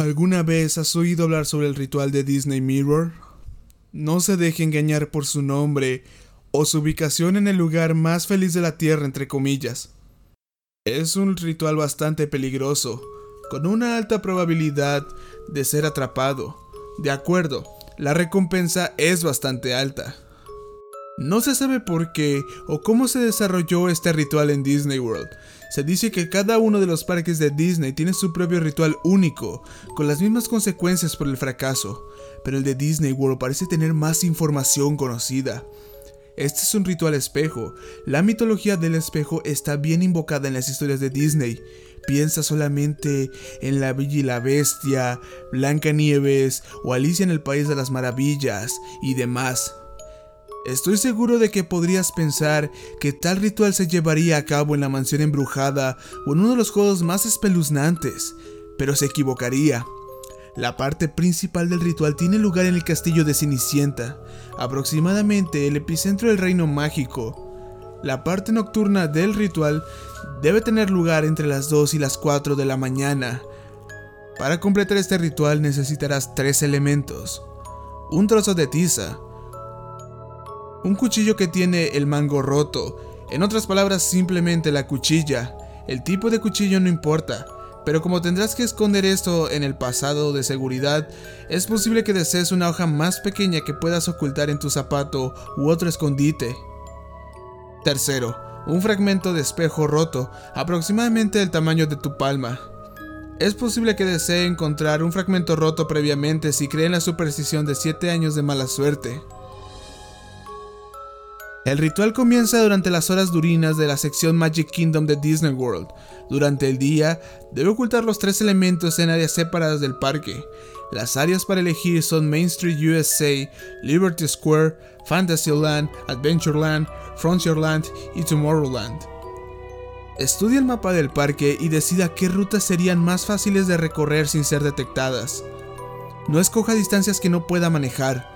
¿Alguna vez has oído hablar sobre el ritual de Disney Mirror? No se deje engañar por su nombre o su ubicación en el lugar más feliz de la Tierra, entre comillas. Es un ritual bastante peligroso, con una alta probabilidad de ser atrapado. De acuerdo, la recompensa es bastante alta. No se sabe por qué o cómo se desarrolló este ritual en Disney World. Se dice que cada uno de los parques de Disney tiene su propio ritual único, con las mismas consecuencias por el fracaso, pero el de Disney World parece tener más información conocida. Este es un ritual espejo. La mitología del espejo está bien invocada en las historias de Disney. Piensa solamente en La Bella y la Bestia, Blanca Nieves o Alicia en el País de las Maravillas y demás. Estoy seguro de que podrías pensar que tal ritual se llevaría a cabo en la mansión embrujada o en uno de los juegos más espeluznantes, pero se equivocaría. La parte principal del ritual tiene lugar en el castillo de Cenicienta, aproximadamente el epicentro del reino mágico. La parte nocturna del ritual debe tener lugar entre las 2 y las 4 de la mañana. Para completar este ritual necesitarás tres elementos. Un trozo de tiza, un cuchillo que tiene el mango roto, en otras palabras simplemente la cuchilla. El tipo de cuchillo no importa, pero como tendrás que esconder esto en el pasado de seguridad, es posible que desees una hoja más pequeña que puedas ocultar en tu zapato u otro escondite. Tercero, un fragmento de espejo roto, aproximadamente del tamaño de tu palma. Es posible que desee encontrar un fragmento roto previamente si cree en la superstición de 7 años de mala suerte. El ritual comienza durante las horas durinas de la sección Magic Kingdom de Disney World. Durante el día, debe ocultar los tres elementos en áreas separadas del parque. Las áreas para elegir son Main Street USA, Liberty Square, Fantasyland, Adventureland, Frontierland y Tomorrowland. Estudia el mapa del parque y decida qué rutas serían más fáciles de recorrer sin ser detectadas. No escoja distancias que no pueda manejar.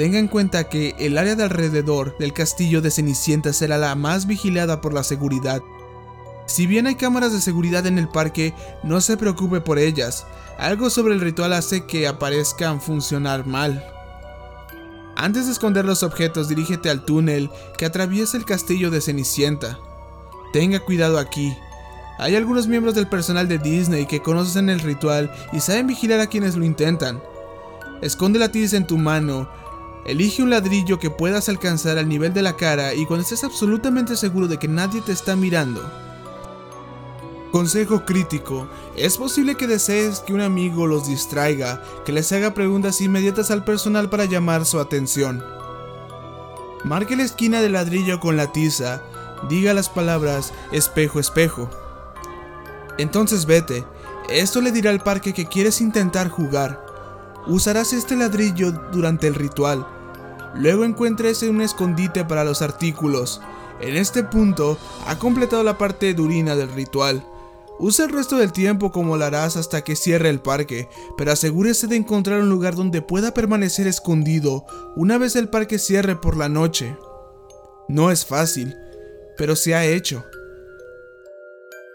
Tenga en cuenta que el área de alrededor del castillo de Cenicienta será la más vigilada por la seguridad. Si bien hay cámaras de seguridad en el parque, no se preocupe por ellas. Algo sobre el ritual hace que aparezcan funcionar mal. Antes de esconder los objetos, dirígete al túnel que atraviesa el castillo de Cenicienta. Tenga cuidado aquí. Hay algunos miembros del personal de Disney que conocen el ritual y saben vigilar a quienes lo intentan. Esconde la tiza en tu mano Elige un ladrillo que puedas alcanzar al nivel de la cara y cuando estés absolutamente seguro de que nadie te está mirando. Consejo crítico. Es posible que desees que un amigo los distraiga, que les haga preguntas inmediatas al personal para llamar su atención. Marque la esquina del ladrillo con la tiza, diga las palabras espejo, espejo. Entonces vete, esto le dirá al parque que quieres intentar jugar. Usarás este ladrillo durante el ritual. Luego encuentres un escondite para los artículos. En este punto, ha completado la parte durina del ritual. Usa el resto del tiempo como lo harás hasta que cierre el parque, pero asegúrese de encontrar un lugar donde pueda permanecer escondido una vez el parque cierre por la noche. No es fácil, pero se ha hecho.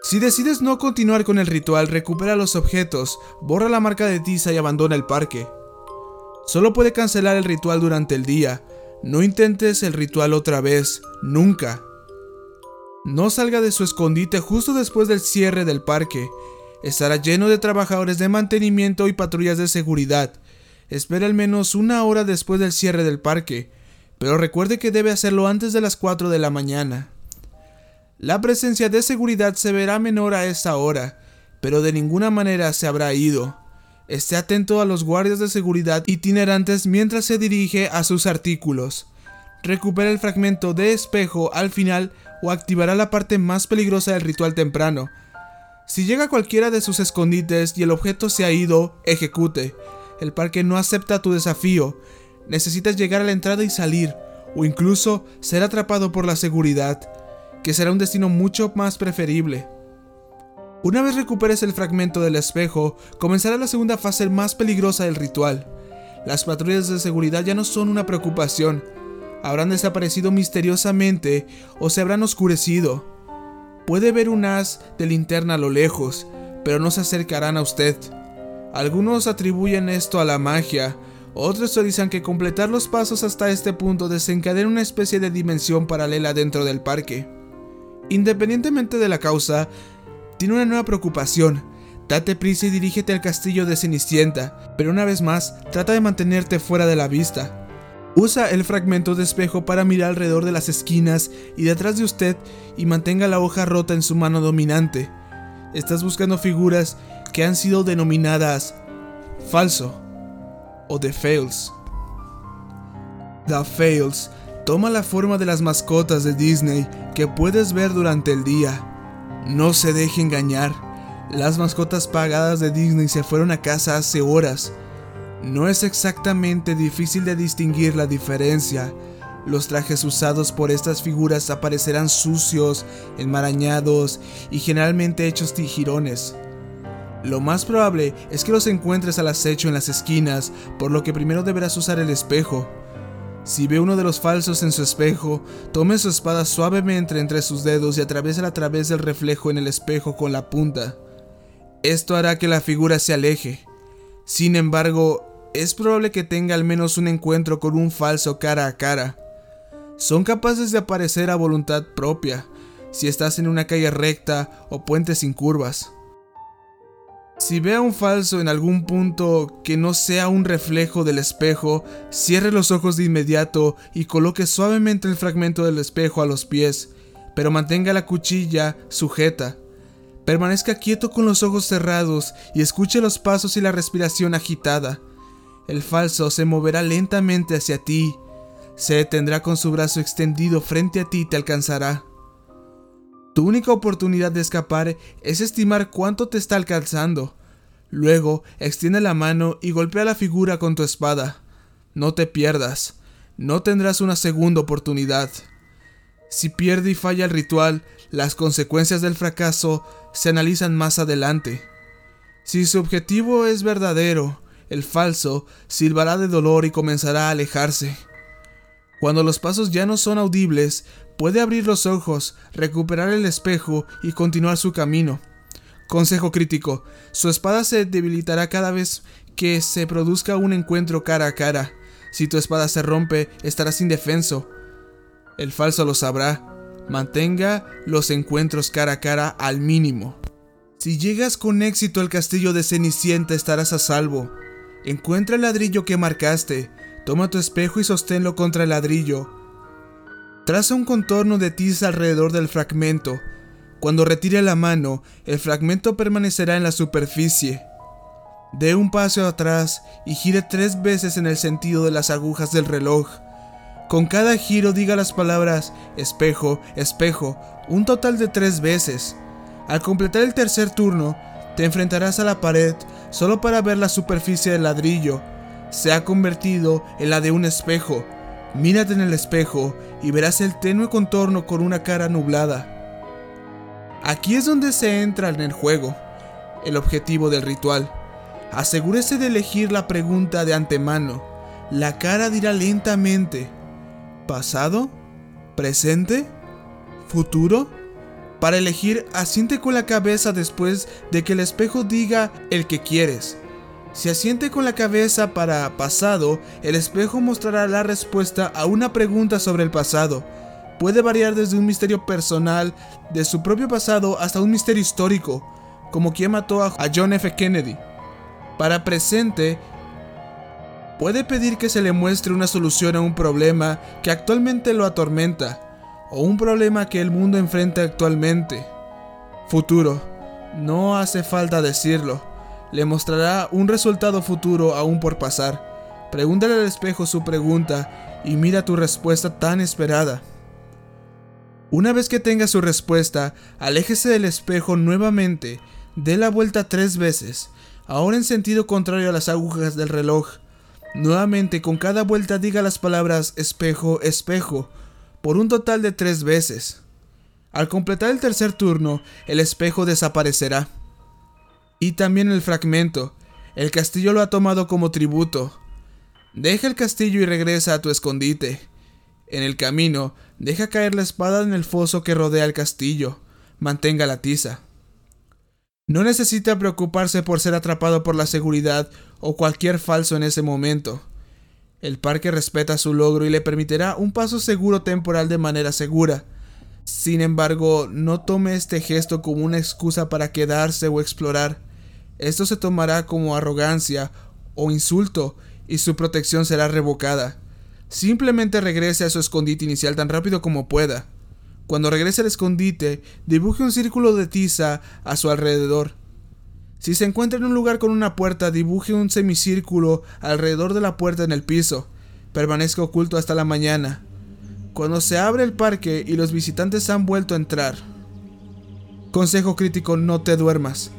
Si decides no continuar con el ritual, recupera los objetos, borra la marca de tiza y abandona el parque. Solo puede cancelar el ritual durante el día. No intentes el ritual otra vez, nunca. No salga de su escondite justo después del cierre del parque. Estará lleno de trabajadores de mantenimiento y patrullas de seguridad. Espera al menos una hora después del cierre del parque, pero recuerde que debe hacerlo antes de las 4 de la mañana. La presencia de seguridad se verá menor a esa hora, pero de ninguna manera se habrá ido. Esté atento a los guardias de seguridad itinerantes mientras se dirige a sus artículos. Recupera el fragmento de espejo al final o activará la parte más peligrosa del ritual temprano. Si llega a cualquiera de sus escondites y el objeto se ha ido, ejecute. El parque no acepta tu desafío. Necesitas llegar a la entrada y salir, o incluso ser atrapado por la seguridad que será un destino mucho más preferible. Una vez recuperes el fragmento del espejo, comenzará la segunda fase más peligrosa del ritual. Las patrullas de seguridad ya no son una preocupación, habrán desaparecido misteriosamente o se habrán oscurecido. Puede ver un haz de linterna a lo lejos, pero no se acercarán a usted. Algunos atribuyen esto a la magia, otros teorizan que completar los pasos hasta este punto desencadena una especie de dimensión paralela dentro del parque. Independientemente de la causa, tiene una nueva preocupación. Date prisa y dirígete al castillo de Cenicienta, pero una vez más, trata de mantenerte fuera de la vista. Usa el fragmento de espejo para mirar alrededor de las esquinas y detrás de usted y mantenga la hoja rota en su mano dominante. Estás buscando figuras que han sido denominadas falso o The Fails. The Fails toma la forma de las mascotas de Disney que puedes ver durante el día. No se deje engañar. Las mascotas pagadas de Disney se fueron a casa hace horas no es exactamente difícil de distinguir la diferencia. Los trajes usados por estas figuras aparecerán sucios, enmarañados y generalmente hechos tijirones. Lo más probable es que los encuentres al acecho en las esquinas, por lo que primero deberás usar el espejo. Si ve uno de los falsos en su espejo, tome su espada suavemente entre sus dedos y atraviesa a través del reflejo en el espejo con la punta. Esto hará que la figura se aleje. Sin embargo, es probable que tenga al menos un encuentro con un falso cara a cara. Son capaces de aparecer a voluntad propia, si estás en una calle recta o puente sin curvas. Si ve a un falso en algún punto que no sea un reflejo del espejo, cierre los ojos de inmediato y coloque suavemente el fragmento del espejo a los pies, pero mantenga la cuchilla sujeta. Permanezca quieto con los ojos cerrados y escuche los pasos y la respiración agitada. El falso se moverá lentamente hacia ti, se detendrá con su brazo extendido frente a ti y te alcanzará. Tu única oportunidad de escapar es estimar cuánto te está alcanzando. Luego, extiende la mano y golpea la figura con tu espada. No te pierdas, no tendrás una segunda oportunidad. Si pierde y falla el ritual, las consecuencias del fracaso se analizan más adelante. Si su objetivo es verdadero, el falso silbará de dolor y comenzará a alejarse. Cuando los pasos ya no son audibles, puede abrir los ojos, recuperar el espejo y continuar su camino. Consejo crítico, su espada se debilitará cada vez que se produzca un encuentro cara a cara. Si tu espada se rompe, estarás indefenso. El falso lo sabrá. Mantenga los encuentros cara a cara al mínimo. Si llegas con éxito al castillo de Cenicienta estarás a salvo. Encuentra el ladrillo que marcaste, toma tu espejo y sosténlo contra el ladrillo. Traza un contorno de tiza alrededor del fragmento. Cuando retire la mano, el fragmento permanecerá en la superficie. Dé un paso atrás y gire tres veces en el sentido de las agujas del reloj. Con cada giro diga las palabras espejo, espejo, un total de tres veces. Al completar el tercer turno, te enfrentarás a la pared solo para ver la superficie del ladrillo. Se ha convertido en la de un espejo. Mírate en el espejo y verás el tenue contorno con una cara nublada. Aquí es donde se entra en el juego, el objetivo del ritual. Asegúrese de elegir la pregunta de antemano. La cara dirá lentamente, ¿pasado? ¿Presente? ¿Futuro? Para elegir, asiente con la cabeza después de que el espejo diga el que quieres. Si asiente con la cabeza para pasado, el espejo mostrará la respuesta a una pregunta sobre el pasado. Puede variar desde un misterio personal de su propio pasado hasta un misterio histórico, como quien mató a John F. Kennedy. Para presente, puede pedir que se le muestre una solución a un problema que actualmente lo atormenta o un problema que el mundo enfrenta actualmente. Futuro. No hace falta decirlo. Le mostrará un resultado futuro aún por pasar. Pregúntale al espejo su pregunta y mira tu respuesta tan esperada. Una vez que tenga su respuesta, aléjese del espejo nuevamente, dé la vuelta tres veces, ahora en sentido contrario a las agujas del reloj. Nuevamente con cada vuelta diga las palabras espejo, espejo, por un total de tres veces. Al completar el tercer turno, el espejo desaparecerá. Y también el fragmento. El castillo lo ha tomado como tributo. Deja el castillo y regresa a tu escondite. En el camino, deja caer la espada en el foso que rodea el castillo. Mantenga la tiza. No necesita preocuparse por ser atrapado por la seguridad o cualquier falso en ese momento. El parque respeta su logro y le permitirá un paso seguro temporal de manera segura. Sin embargo, no tome este gesto como una excusa para quedarse o explorar. Esto se tomará como arrogancia o insulto y su protección será revocada. Simplemente regrese a su escondite inicial tan rápido como pueda. Cuando regrese al escondite, dibuje un círculo de tiza a su alrededor. Si se encuentra en un lugar con una puerta, dibuje un semicírculo alrededor de la puerta en el piso. Permanezca oculto hasta la mañana. Cuando se abre el parque y los visitantes han vuelto a entrar. Consejo crítico, no te duermas.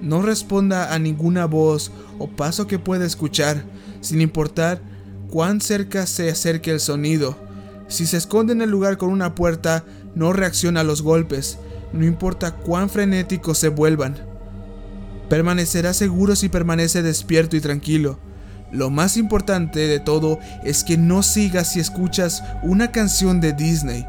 No responda a ninguna voz o paso que pueda escuchar, sin importar cuán cerca se acerque el sonido. Si se esconde en el lugar con una puerta, no reacciona a los golpes, no importa cuán frenéticos se vuelvan. Permanecerá seguro si permanece despierto y tranquilo. Lo más importante de todo es que no sigas si escuchas una canción de Disney.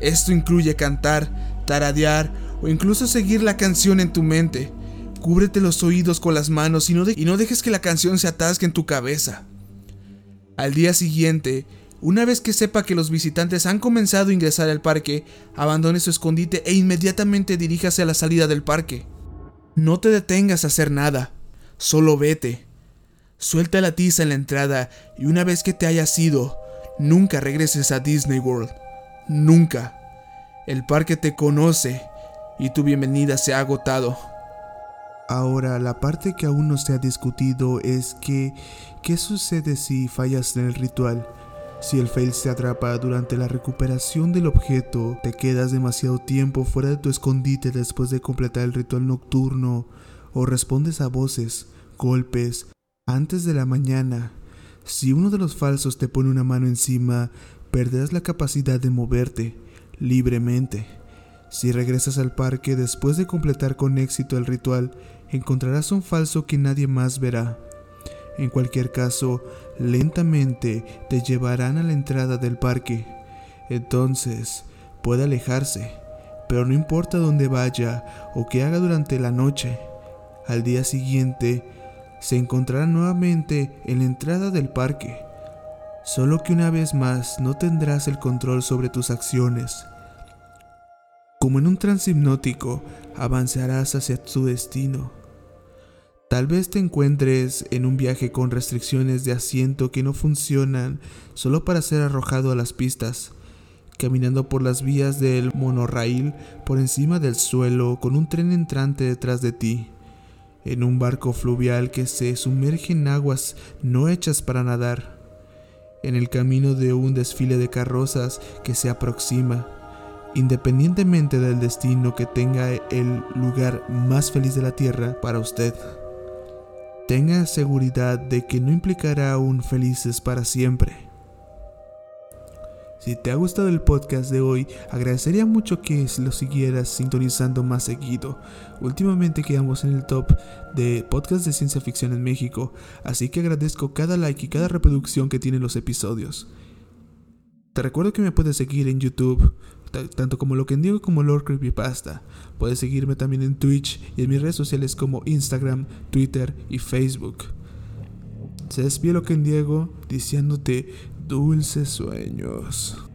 Esto incluye cantar, taradear o incluso seguir la canción en tu mente. Cúbrete los oídos con las manos y no, dejes que la canción se atasque en tu cabeza. Al día siguiente, una vez que sepa que los visitantes han comenzado a ingresar al parque, abandone su escondite e inmediatamente diríjase a la salida del parque. No te detengas a hacer nada, solo vete. Suelta la tiza en la entrada y una vez que te hayas ido, nunca regreses a Disney World. Nunca. El parque te conoce y tu bienvenida se ha agotado. Ahora, la parte que aún no se ha discutido es que, ¿qué sucede si fallas en el ritual? Si el fail se atrapa durante la recuperación del objeto, te quedas demasiado tiempo fuera de tu escondite después de completar el ritual nocturno, o respondes a voces, golpes, antes de la mañana. Si uno de los falsos te pone una mano encima, perderás la capacidad de moverte libremente. Si regresas al parque después de completar con éxito el ritual, encontrarás un falso que nadie más verá. En cualquier caso, lentamente te llevarán a la entrada del parque. Entonces, puede alejarse, pero no importa dónde vaya o qué haga durante la noche. Al día siguiente, se encontrará nuevamente en la entrada del parque. Solo que una vez más no tendrás el control sobre tus acciones. Como en un trance hipnótico, avanzarás hacia tu destino. Tal vez te encuentres en un viaje con restricciones de asiento que no funcionan solo para ser arrojado a las pistas, caminando por las vías del monorraíl por encima del suelo con un tren entrante detrás de ti, en un barco fluvial que se sumerge en aguas no hechas para nadar, en el camino de un desfile de carrozas que se aproxima, independientemente del destino que tenga el lugar más feliz de la tierra para usted. Tenga seguridad de que no implicará un felices para siempre. Si te ha gustado el podcast de hoy, agradecería mucho que lo siguieras sintonizando más seguido. Últimamente quedamos en el top de podcast de ciencia ficción en México, así que agradezco cada like y cada reproducción que tienen los episodios. Te recuerdo que me puedes seguir en YouTube, tanto como lo que digo como Lord Creepypasta. Puedes seguirme también en Twitch y en mis redes sociales como Instagram, Twitter y Facebook. Se despide lo que Diego diciéndote dulces sueños.